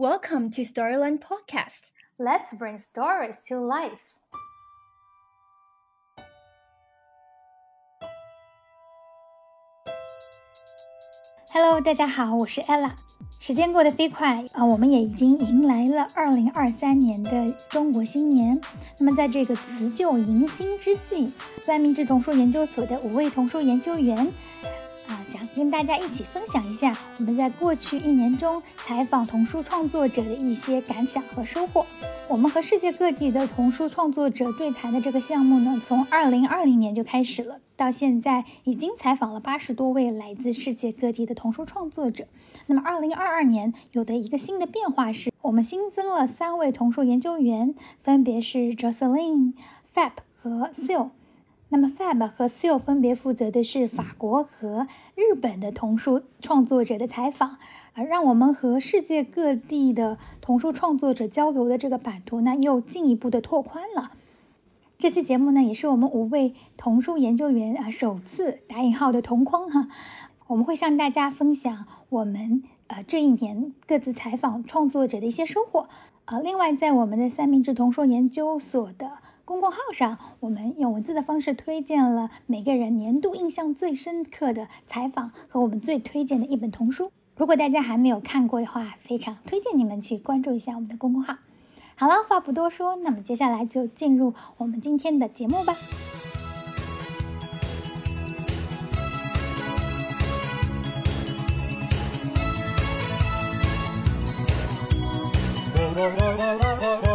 Welcome to Storyland Podcast. Let's bring stories to life. Hello，大家好，我是 Ella。时间过得飞快啊，我们也已经迎来了二零二三年的中国新年。那么，在这个辞旧迎新之际，三明治童书研究所的五位童书研究员啊，想跟大家一起分享一下我们在过去一年中采访童书创作者的一些感想和收获。我们和世界各地的童书创作者对谈的这个项目呢，从二零二零年就开始了。到现在已经采访了八十多位来自世界各地的童书创作者。那么，二零二二年有的一个新的变化是，我们新增了三位童书研究员，分别是 Jocelyn、Fab 和 Seal。那么，Fab 和 Seal 分别负责的是法国和日本的童书创作者的采访，而让我们和世界各地的童书创作者交流的这个版图呢，又进一步的拓宽了。这期节目呢，也是我们五位童书研究员啊首次打引号的同框哈。我们会向大家分享我们呃这一年各自采访创作者的一些收获。呃，另外在我们的三明治童书研究所的公众号上，我们用文字的方式推荐了每个人年度印象最深刻的采访和我们最推荐的一本童书。如果大家还没有看过的话，非常推荐你们去关注一下我们的公众号。好了，话不多说，那么接下来就进入我们今天的节目吧。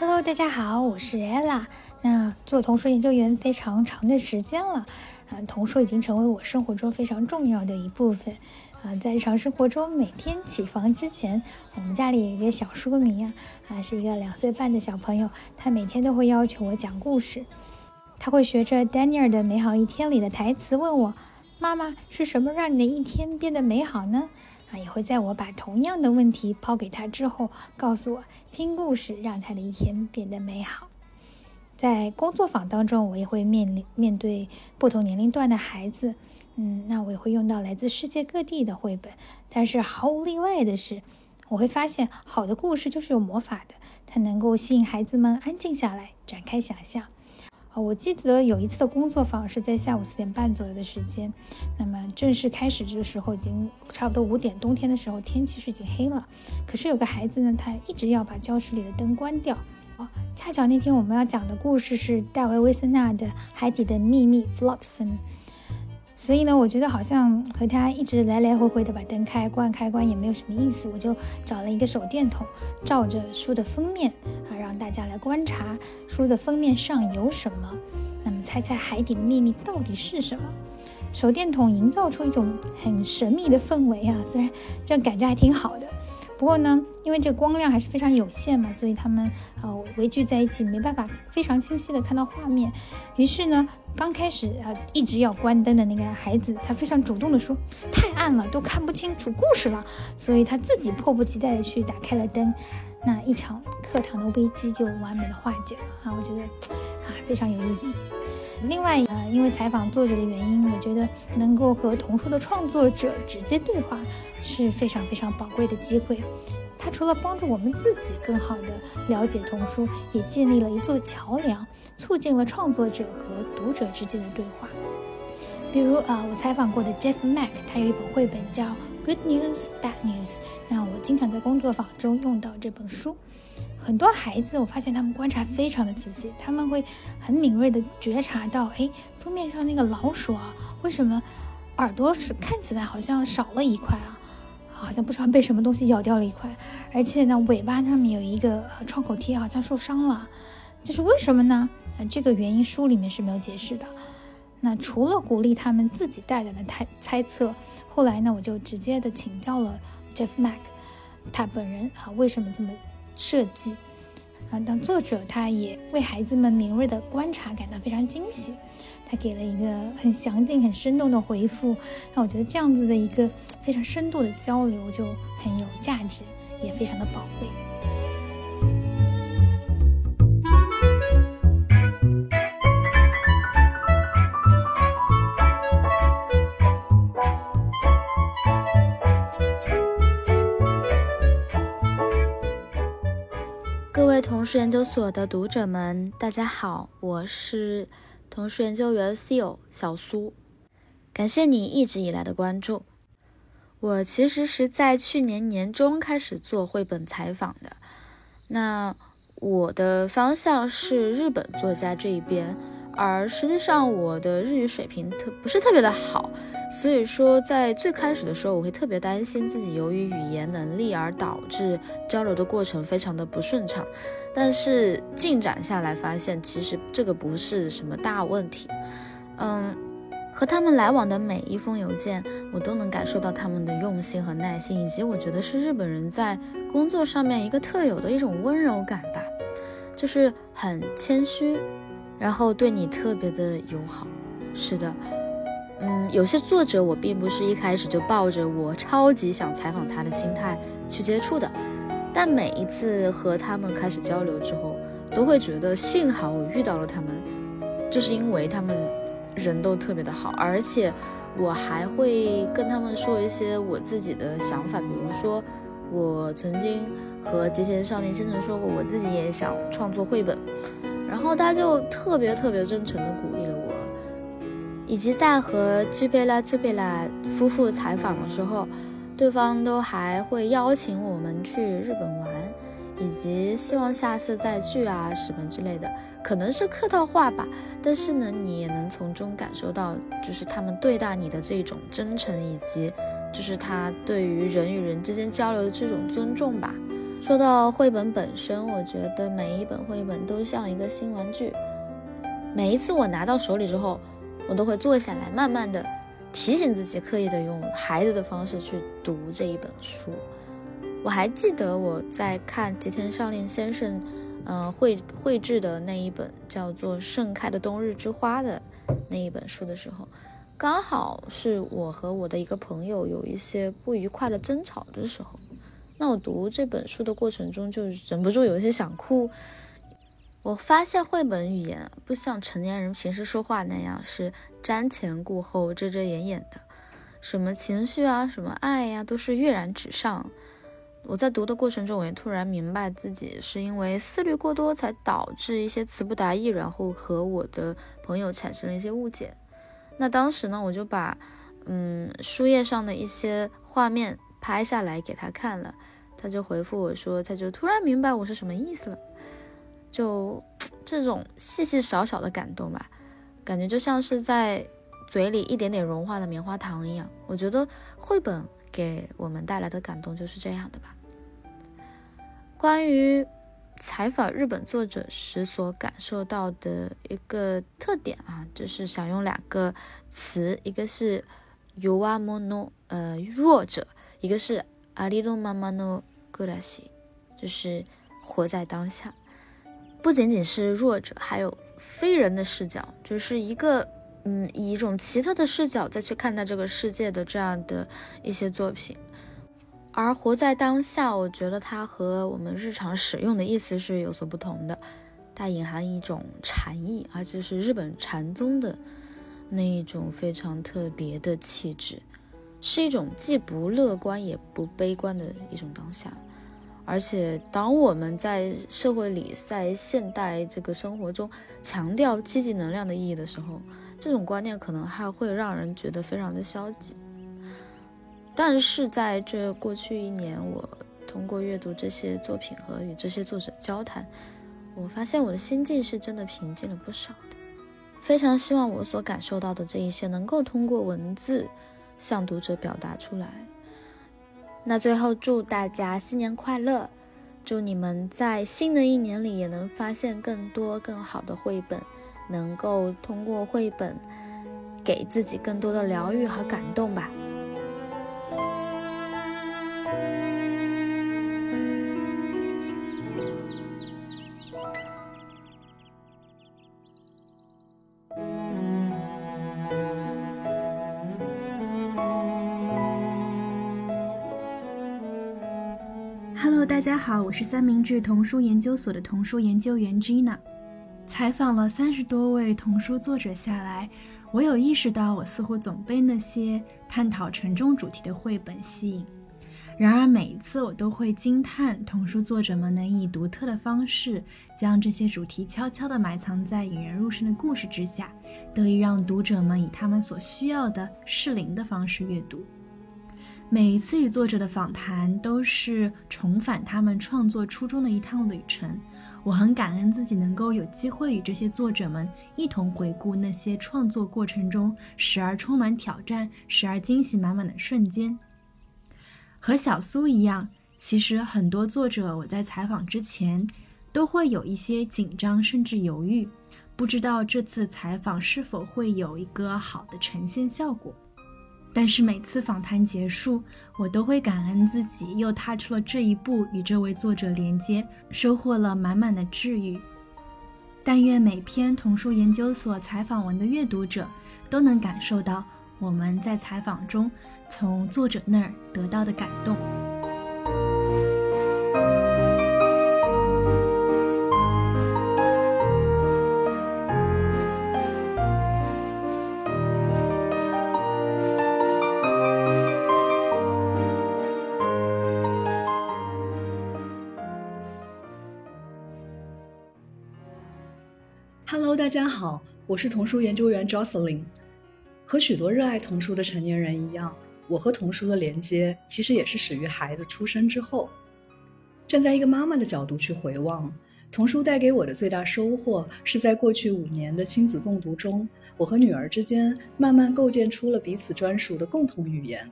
Hello，大家好，我是 Ella。那做童书研究员非常长的时间了，啊，童书已经成为我生活中非常重要的一部分。啊，在日常生活中，每天起床之前，我们家里有一个小书迷啊，啊，是一个两岁半的小朋友，他每天都会要求我讲故事。他会学着 Daniel 的《美好一天》里的台词问我：“妈妈，是什么让你的一天变得美好呢？”啊，也会在我把同样的问题抛给他之后，告诉我听故事让他的一天变得美好。在工作坊当中，我也会面临面对不同年龄段的孩子。嗯，那我也会用到来自世界各地的绘本，但是毫无例外的是，我会发现好的故事就是有魔法的，它能够吸引孩子们安静下来，展开想象。我记得有一次的工作坊是在下午四点半左右的时间，那么正式开始的时候已经差不多五点，冬天的时候天气是已经黑了，可是有个孩子呢，他一直要把教室里的灯关掉。哦，恰巧那天我们要讲的故事是戴维·威森纳的《海底的秘密》（Flotsam）。所以呢，我觉得好像和他一直来来回回的把灯开关开关也没有什么意思，我就找了一个手电筒，照着书的封面啊，让大家来观察书的封面上有什么。那么猜猜海底的秘密到底是什么？手电筒营造出一种很神秘的氛围啊，虽然这样感觉还挺好的。不过呢，因为这光亮还是非常有限嘛，所以他们呃围聚在一起，没办法非常清晰的看到画面。于是呢，刚开始啊一直要关灯的那个孩子，他非常主动的说：“太暗了，都看不清楚故事了。”所以他自己迫不及待的去打开了灯，那一场课堂的危机就完美的化解了啊！我觉得啊非常有意思。另外，呃，因为采访作者的原因，我觉得能够和童书的创作者直接对话是非常非常宝贵的机会。它除了帮助我们自己更好的了解童书，也建立了一座桥梁，促进了创作者和读者之间的对话。比如，啊，我采访过的 Jeff Mack，他有一本绘本叫《Good News Bad News》，那我经常在工作坊中用到这本书。很多孩子，我发现他们观察非常的仔细，他们会很敏锐的觉察到，哎，封面上那个老鼠啊，为什么耳朵是看起来好像少了一块啊？好像不知道被什么东西咬掉了一块，而且呢，尾巴上面有一个创口贴，好像受伤了，这是为什么呢？啊，这个原因书里面是没有解释的。那除了鼓励他们自己大胆的猜猜测，后来呢，我就直接的请教了 Jeff Mack，他本人啊，为什么这么？设计啊，当作者他也为孩子们敏锐的观察感到非常惊喜，他给了一个很详尽、很生动的回复，那我觉得这样子的一个非常深度的交流就很有价值，也非常的宝贵。位童书研究所的读者们，大家好，我是童书研究员 Seal 小苏，感谢你一直以来的关注。我其实是在去年年中开始做绘本采访的，那我的方向是日本作家这一边。而实际上，我的日语水平特不是特别的好，所以说在最开始的时候，我会特别担心自己由于语言能力而导致交流的过程非常的不顺畅。但是进展下来发现，其实这个不是什么大问题。嗯，和他们来往的每一封邮件，我都能感受到他们的用心和耐心，以及我觉得是日本人在工作上面一个特有的一种温柔感吧，就是很谦虚。然后对你特别的友好，是的，嗯，有些作者我并不是一开始就抱着我超级想采访他的心态去接触的，但每一次和他们开始交流之后，都会觉得幸好我遇到了他们，就是因为他们人都特别的好，而且我还会跟他们说一些我自己的想法，比如说我曾经和吉田少年先生说过，我自己也想创作绘本。然后他就特别特别真诚的鼓励了我，以及在和居贝拉、居贝拉夫妇采访的时候，对方都还会邀请我们去日本玩，以及希望下次再聚啊什么之类的，可能是客套话吧，但是呢，你也能从中感受到，就是他们对待你的这种真诚，以及就是他对于人与人之间交流的这种尊重吧。说到绘本本身，我觉得每一本绘本都像一个新玩具。每一次我拿到手里之后，我都会坐下来，慢慢的提醒自己，刻意的用孩子的方式去读这一本书。我还记得我在看吉田少年先生，嗯，绘绘制的那一本叫做《盛开的冬日之花》的那一本书的时候，刚好是我和我的一个朋友有一些不愉快的争吵的时候。那我读这本书的过程中，就忍不住有一些想哭。我发现绘本语言不像成年人平时说话那样是瞻前顾后、遮遮掩掩的，什么情绪啊、什么爱呀，都是跃然纸上。我在读的过程中，我也突然明白自己是因为思虑过多，才导致一些词不达意，然后和我的朋友产生了一些误解。那当时呢，我就把嗯书页上的一些画面。拍下来给他看了，他就回复我说，他就突然明白我是什么意思了，就这种细细小小的感动吧，感觉就像是在嘴里一点点融化的棉花糖一样。我觉得绘本给我们带来的感动就是这样的吧。关于采访日本作者时所感受到的一个特点啊，就是想用两个词，一个是 “yuamono”，呃，弱者。一个是阿里隆妈妈诺格拉西，就是活在当下，不仅仅是弱者，还有非人的视角，就是一个嗯，以一种奇特的视角再去看待这个世界的这样的一些作品。而活在当下，我觉得它和我们日常使用的意思是有所不同的，它隐含一种禅意，而且是日本禅宗的那一种非常特别的气质。是一种既不乐观也不悲观的一种当下，而且当我们在社会里，在现代这个生活中强调积极能量的意义的时候，这种观念可能还会让人觉得非常的消极。但是在这过去一年，我通过阅读这些作品和与这些作者交谈，我发现我的心境是真的平静了不少的。非常希望我所感受到的这一些能够通过文字。向读者表达出来。那最后祝大家新年快乐，祝你们在新的一年里也能发现更多更好的绘本，能够通过绘本给自己更多的疗愈和感动吧。大家好，我是三明治童书研究所的童书研究员 Gina。采访了三十多位童书作者下来，我有意识到，我似乎总被那些探讨沉重主题的绘本吸引。然而每一次我都会惊叹童书作者们能以独特的方式，将这些主题悄悄地埋藏在引人入胜的故事之下，得以让读者们以他们所需要的适龄的方式阅读。每一次与作者的访谈都是重返他们创作初衷的一趟旅程。我很感恩自己能够有机会与这些作者们一同回顾那些创作过程中时而充满挑战、时而惊喜满满的瞬间。和小苏一样，其实很多作者我在采访之前都会有一些紧张，甚至犹豫，不知道这次采访是否会有一个好的呈现效果。但是每次访谈结束，我都会感恩自己又踏出了这一步，与这位作者连接，收获了满满的治愈。但愿每篇童书研究所采访文的阅读者都能感受到我们在采访中。从作者那儿得到的感动。大家好，我是童书研究员 Jocelyn。和许多热爱童书的成年人一样。我和童书的连接，其实也是始于孩子出生之后。站在一个妈妈的角度去回望，童书带给我的最大收获，是在过去五年的亲子共读中，我和女儿之间慢慢构建出了彼此专属的共同语言。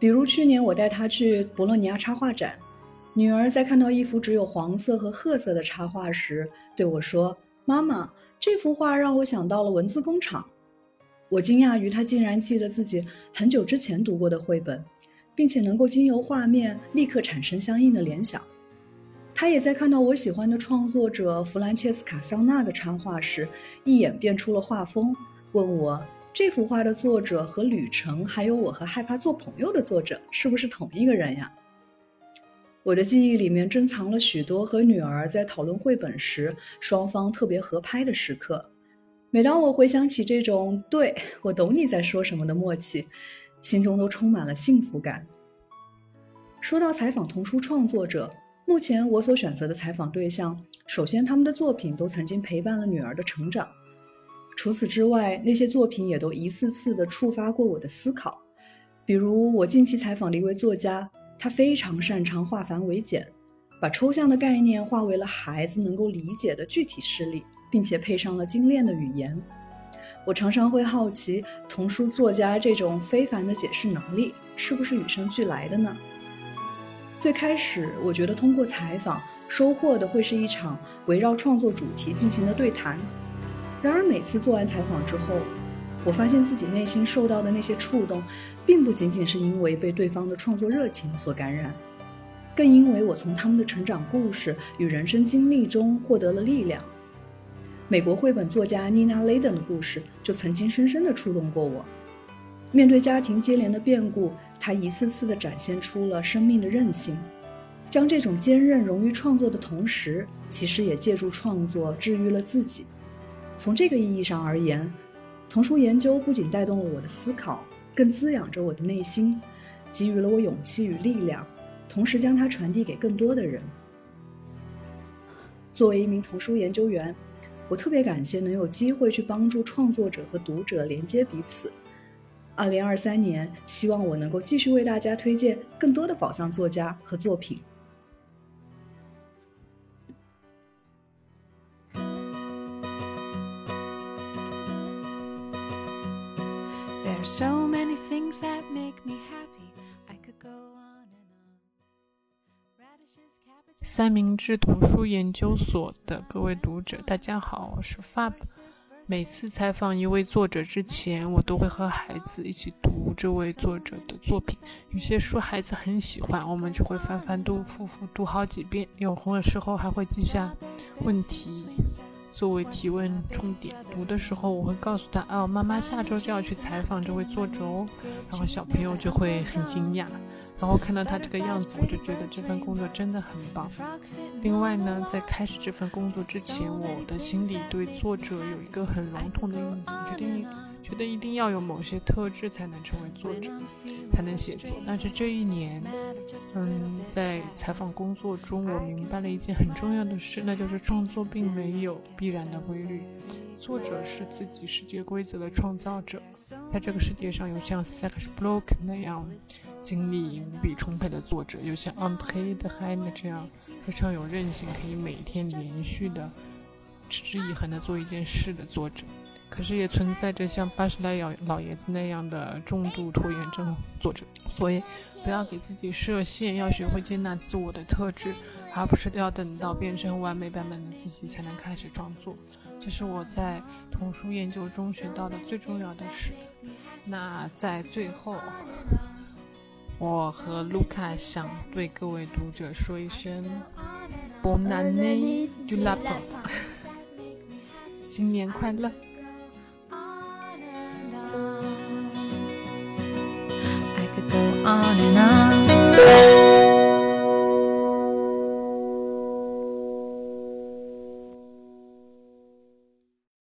比如去年我带她去博洛尼亚插画展，女儿在看到一幅只有黄色和褐色的插画时，对我说：“妈妈，这幅画让我想到了文字工厂。”我惊讶于他竟然记得自己很久之前读过的绘本，并且能够经由画面立刻产生相应的联想。他也在看到我喜欢的创作者弗兰切斯卡·桑纳的插画时，一眼辨出了画风，问我这幅画的作者和《旅程》还有我和害怕做朋友的作者是不是同一个人呀？我的记忆里面珍藏了许多和女儿在讨论绘本时双方特别合拍的时刻。每当我回想起这种“对我懂你在说什么”的默契，心中都充满了幸福感。说到采访童书创作者，目前我所选择的采访对象，首先他们的作品都曾经陪伴了女儿的成长。除此之外，那些作品也都一次次地触发过我的思考。比如，我近期采访的一位作家，他非常擅长化繁为简，把抽象的概念化为了孩子能够理解的具体事例。并且配上了精炼的语言，我常常会好奇，童书作家这种非凡的解释能力是不是与生俱来的呢？最开始，我觉得通过采访收获的会是一场围绕创作主题进行的对谈。然而，每次做完采访之后，我发现自己内心受到的那些触动，并不仅仅是因为被对方的创作热情所感染，更因为我从他们的成长故事与人生经历中获得了力量。美国绘本作家 Nina Laden 的故事就曾经深深地触动过我。面对家庭接连的变故，她一次次地展现出了生命的韧性，将这种坚韧融于创作的同时，其实也借助创作治愈了自己。从这个意义上而言，童书研究不仅带动了我的思考，更滋养着我的内心，给予了我勇气与力量，同时将它传递给更多的人。作为一名童书研究员。我特别感谢能有机会去帮助创作者和读者连接彼此。二零二三年，希望我能够继续为大家推荐更多的宝藏作家和作品。三明治童书研究所的各位读者，大家好，我是 Fab。每次采访一位作者之前，我都会和孩子一起读这位作者的作品。有些书孩子很喜欢，我们就会反反复复读好几遍。有空的时候还会记下问题作为提问重点。读的时候，我会告诉他：“哦，妈妈下周就要去采访这位作者哦。”然后小朋友就会很惊讶。然后看到他这个样子，我就觉得这份工作真的很棒。另外呢，在开始这份工作之前，我的心里对作者有一个很笼统的印象，决定觉得一定要有某些特质才能成为作者，才能写作。但是这一年，嗯，在采访工作中，我明白了一件很重要的事，那就是创作并没有必然的规律。作者是自己世界规则的创造者，在这个世界上有像 Serge Bloch 那样精力无比充沛的作者，有像 André de Haine 这样非常有韧性，可以每天连续的持之以恒的做一件事的作者。可是也存在着像巴什莱老老爷子那样的重度拖延症作者，所以不要给自己设限，要学会接纳自我的特质，而不是要等到变成完美版本的自己才能开始创作。这是我在童书研究中学到的最重要的事。那在最后，我和卢卡想对各位读者说一声 “Bon année du lapin”，新年快乐。あれな